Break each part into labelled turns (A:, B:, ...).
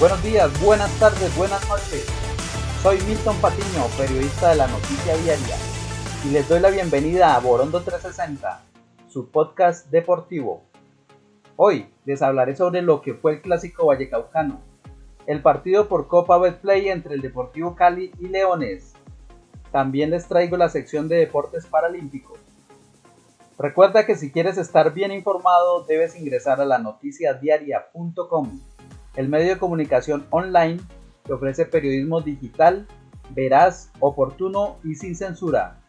A: Buenos días, buenas tardes, buenas noches. Soy Milton Patiño, periodista de la Noticia Diaria, y les doy la bienvenida a Borondo 360, su podcast deportivo. Hoy les hablaré sobre lo que fue el clásico vallecaucano, el partido por Copa Betplay entre el Deportivo Cali y Leones. También les traigo la sección de deportes paralímpicos. Recuerda que si quieres estar bien informado debes ingresar a la noticiadiaria.com el medio de comunicación online que ofrece periodismo digital, veraz, oportuno y sin censura.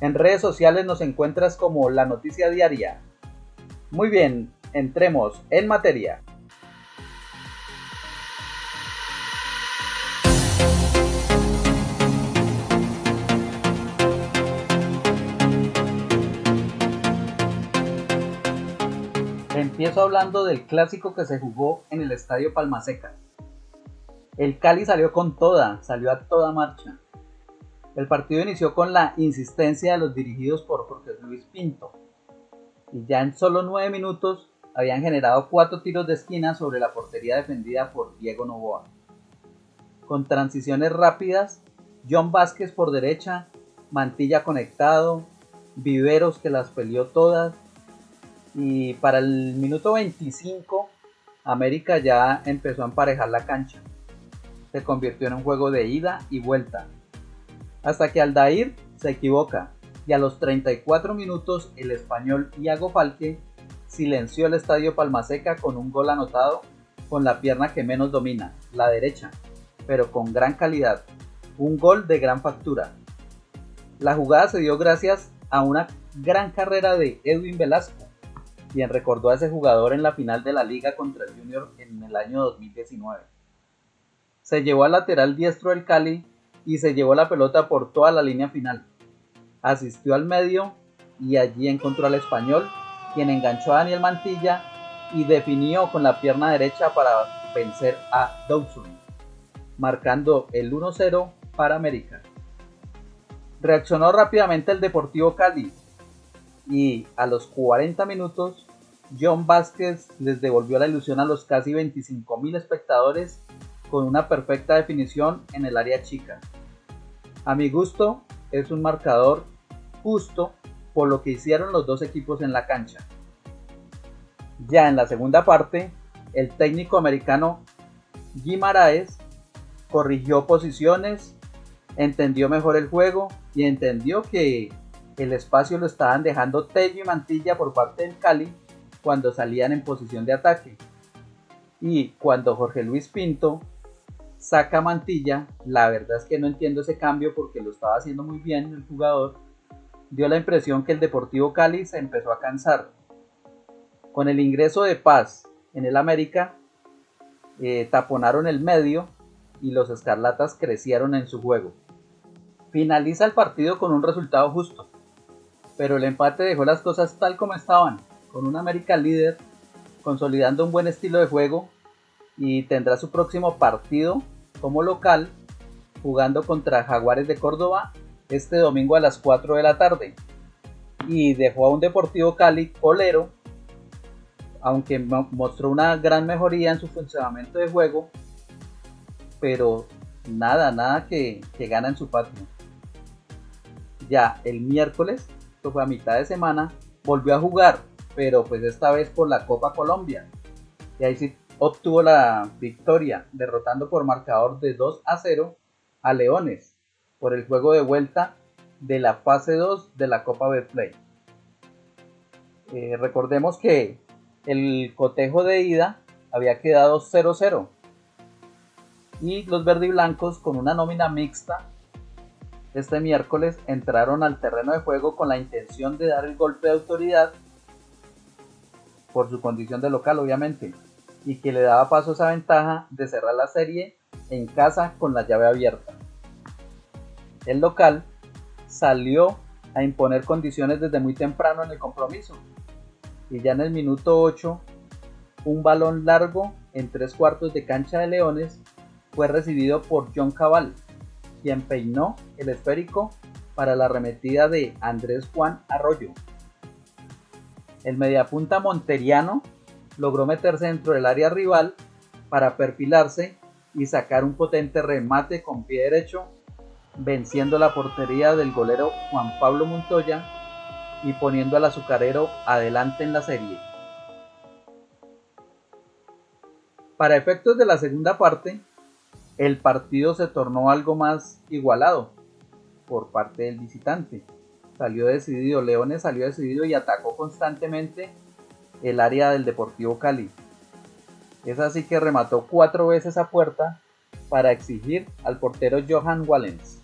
A: En redes sociales nos encuentras como La Noticia Diaria. Muy bien, entremos en materia. Empiezo hablando del clásico que se jugó en el Estadio Palmaseca. El Cali salió con toda, salió a toda marcha. El partido inició con la insistencia de los dirigidos por Jorge Luis Pinto. Y ya en solo nueve minutos habían generado cuatro tiros de esquina sobre la portería defendida por Diego Novoa. Con transiciones rápidas, John Vázquez por derecha, Mantilla conectado, Viveros que las peleó todas, y para el minuto 25 América ya empezó a emparejar la cancha. Se convirtió en un juego de ida y vuelta. Hasta que Aldair se equivoca y a los 34 minutos el español Iago Falque silenció el estadio Palmaseca con un gol anotado con la pierna que menos domina, la derecha, pero con gran calidad. Un gol de gran factura. La jugada se dio gracias a una gran carrera de Edwin Velasco, quien recordó a ese jugador en la final de la liga contra el Junior en el año 2019. Se llevó al lateral diestro del Cali y se llevó la pelota por toda la línea final. Asistió al medio y allí encontró al español, quien enganchó a Daniel Mantilla y definió con la pierna derecha para vencer a Dawson, marcando el 1-0 para América. Reaccionó rápidamente el Deportivo Cali, y a los 40 minutos John Vázquez les devolvió la ilusión a los casi 25.000 espectadores con una perfecta definición en el área chica. A mi gusto es un marcador justo por lo que hicieron los dos equipos en la cancha. Ya en la segunda parte, el técnico americano Guimaraes corrigió posiciones, entendió mejor el juego y entendió que el espacio lo estaban dejando Tello y Mantilla por parte del Cali cuando salían en posición de ataque. Y cuando Jorge Luis Pinto saca Mantilla, la verdad es que no entiendo ese cambio porque lo estaba haciendo muy bien el jugador, dio la impresión que el Deportivo Cali se empezó a cansar. Con el ingreso de Paz en el América, eh, taponaron el medio y los Escarlatas crecieron en su juego. Finaliza el partido con un resultado justo pero el empate dejó las cosas tal como estaban, con un América líder, consolidando un buen estilo de juego y tendrá su próximo partido como local jugando contra Jaguares de Córdoba este domingo a las 4 de la tarde. Y dejó a un Deportivo Cali colero, aunque mostró una gran mejoría en su funcionamiento de juego, pero nada, nada que, que gana en su patio. Ya el miércoles fue a mitad de semana, volvió a jugar, pero pues esta vez por la Copa Colombia. Y ahí sí obtuvo la victoria, derrotando por marcador de 2 a 0 a Leones por el juego de vuelta de la fase 2 de la Copa Betplay. Eh, recordemos que el cotejo de ida había quedado 0-0 y los verde y blancos con una nómina mixta este miércoles entraron al terreno de juego con la intención de dar el golpe de autoridad por su condición de local obviamente y que le daba paso a esa ventaja de cerrar la serie en casa con la llave abierta. El local salió a imponer condiciones desde muy temprano en el compromiso y ya en el minuto 8 un balón largo en tres cuartos de cancha de Leones fue recibido por John Cabal quien peinó el esférico para la arremetida de Andrés Juan Arroyo. El mediapunta monteriano logró meterse dentro del área rival para perfilarse y sacar un potente remate con pie derecho, venciendo la portería del golero Juan Pablo Montoya y poniendo al azucarero adelante en la serie. Para efectos de la segunda parte, el partido se tornó algo más igualado por parte del visitante. Salió decidido, Leones salió decidido y atacó constantemente el área del Deportivo Cali. Es así que remató cuatro veces a puerta para exigir al portero Johan Wallens.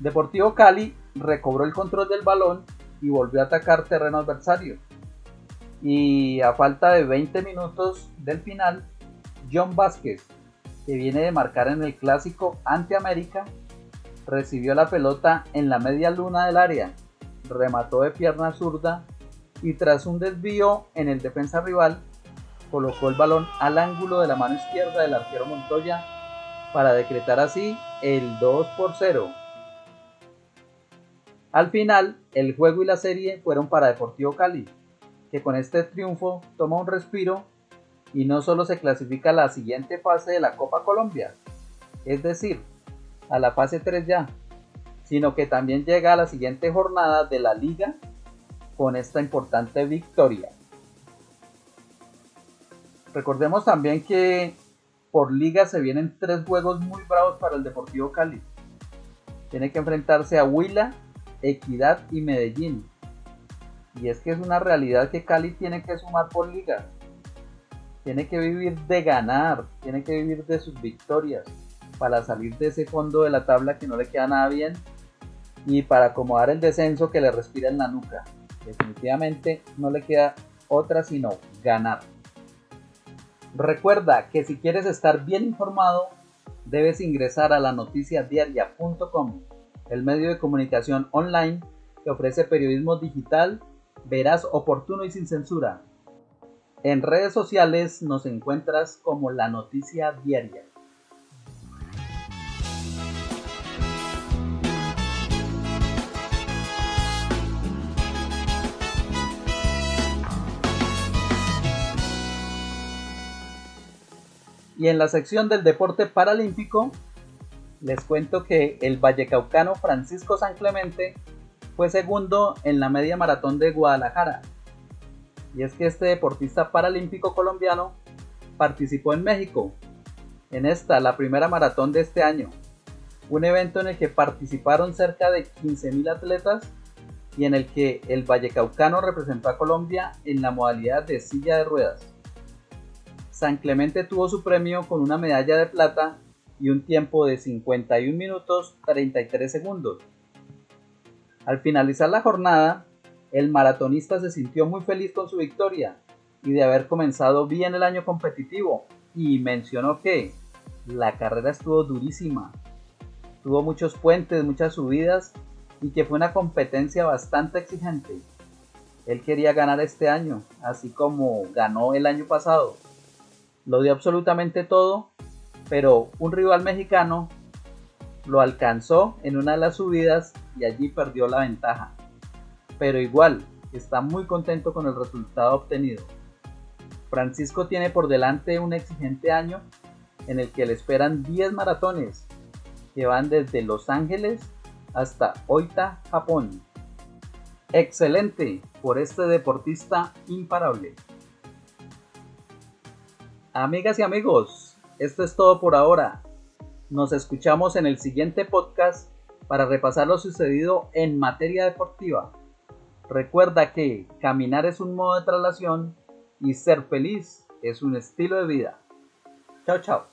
A: Deportivo Cali recobró el control del balón y volvió a atacar terreno adversario. Y a falta de 20 minutos del final, John Vázquez, que viene de marcar en el clásico ante América, recibió la pelota en la media luna del área, remató de pierna zurda y tras un desvío en el defensa rival, colocó el balón al ángulo de la mano izquierda del arquero Montoya para decretar así el 2 por 0. Al final, el juego y la serie fueron para Deportivo Cali, que con este triunfo toma un respiro y no solo se clasifica a la siguiente fase de la Copa Colombia, es decir, a la fase 3 ya, sino que también llega a la siguiente jornada de la liga con esta importante victoria. Recordemos también que por liga se vienen tres juegos muy bravos para el Deportivo Cali. Tiene que enfrentarse a Huila, Equidad y Medellín. Y es que es una realidad que Cali tiene que sumar por liga. Tiene que vivir de ganar, tiene que vivir de sus victorias para salir de ese fondo de la tabla que no le queda nada bien y para acomodar el descenso que le respira en la nuca. Definitivamente no le queda otra sino ganar. Recuerda que si quieres estar bien informado, debes ingresar a la noticiadiaria.com, el medio de comunicación online que ofrece periodismo digital, veraz, oportuno y sin censura. En redes sociales nos encuentras como la noticia diaria. Y en la sección del deporte paralímpico, les cuento que el vallecaucano Francisco San Clemente fue segundo en la media maratón de Guadalajara. Y es que este deportista paralímpico colombiano participó en México, en esta, la primera maratón de este año, un evento en el que participaron cerca de 15.000 atletas y en el que el vallecaucano representó a Colombia en la modalidad de silla de ruedas. San Clemente tuvo su premio con una medalla de plata y un tiempo de 51 minutos 33 segundos. Al finalizar la jornada, el maratonista se sintió muy feliz con su victoria y de haber comenzado bien el año competitivo y mencionó que la carrera estuvo durísima, tuvo muchos puentes, muchas subidas y que fue una competencia bastante exigente. Él quería ganar este año, así como ganó el año pasado lo dio absolutamente todo, pero un rival mexicano lo alcanzó en una de las subidas y allí perdió la ventaja. Pero igual, está muy contento con el resultado obtenido. Francisco tiene por delante un exigente año en el que le esperan 10 maratones que van desde Los Ángeles hasta Oita, Japón. Excelente por este deportista imparable. Amigas y amigos, esto es todo por ahora. Nos escuchamos en el siguiente podcast para repasar lo sucedido en materia deportiva. Recuerda que caminar es un modo de traslación y ser feliz es un estilo de vida. Chao, chao.